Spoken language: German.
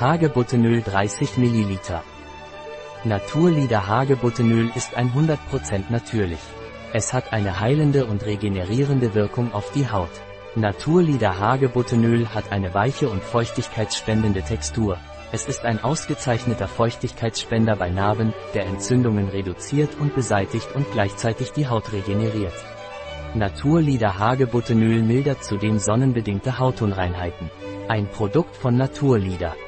Hagebuttenöl 30 ml. Naturlieder Hagebuttenöl ist 100% natürlich. Es hat eine heilende und regenerierende Wirkung auf die Haut. Naturlieder Hagebuttenöl hat eine weiche und feuchtigkeitsspendende Textur. Es ist ein ausgezeichneter Feuchtigkeitsspender bei Narben, der Entzündungen reduziert und beseitigt und gleichzeitig die Haut regeneriert. Naturlieder Hagebuttenöl mildert zudem sonnenbedingte Hautunreinheiten. Ein Produkt von Naturlieder.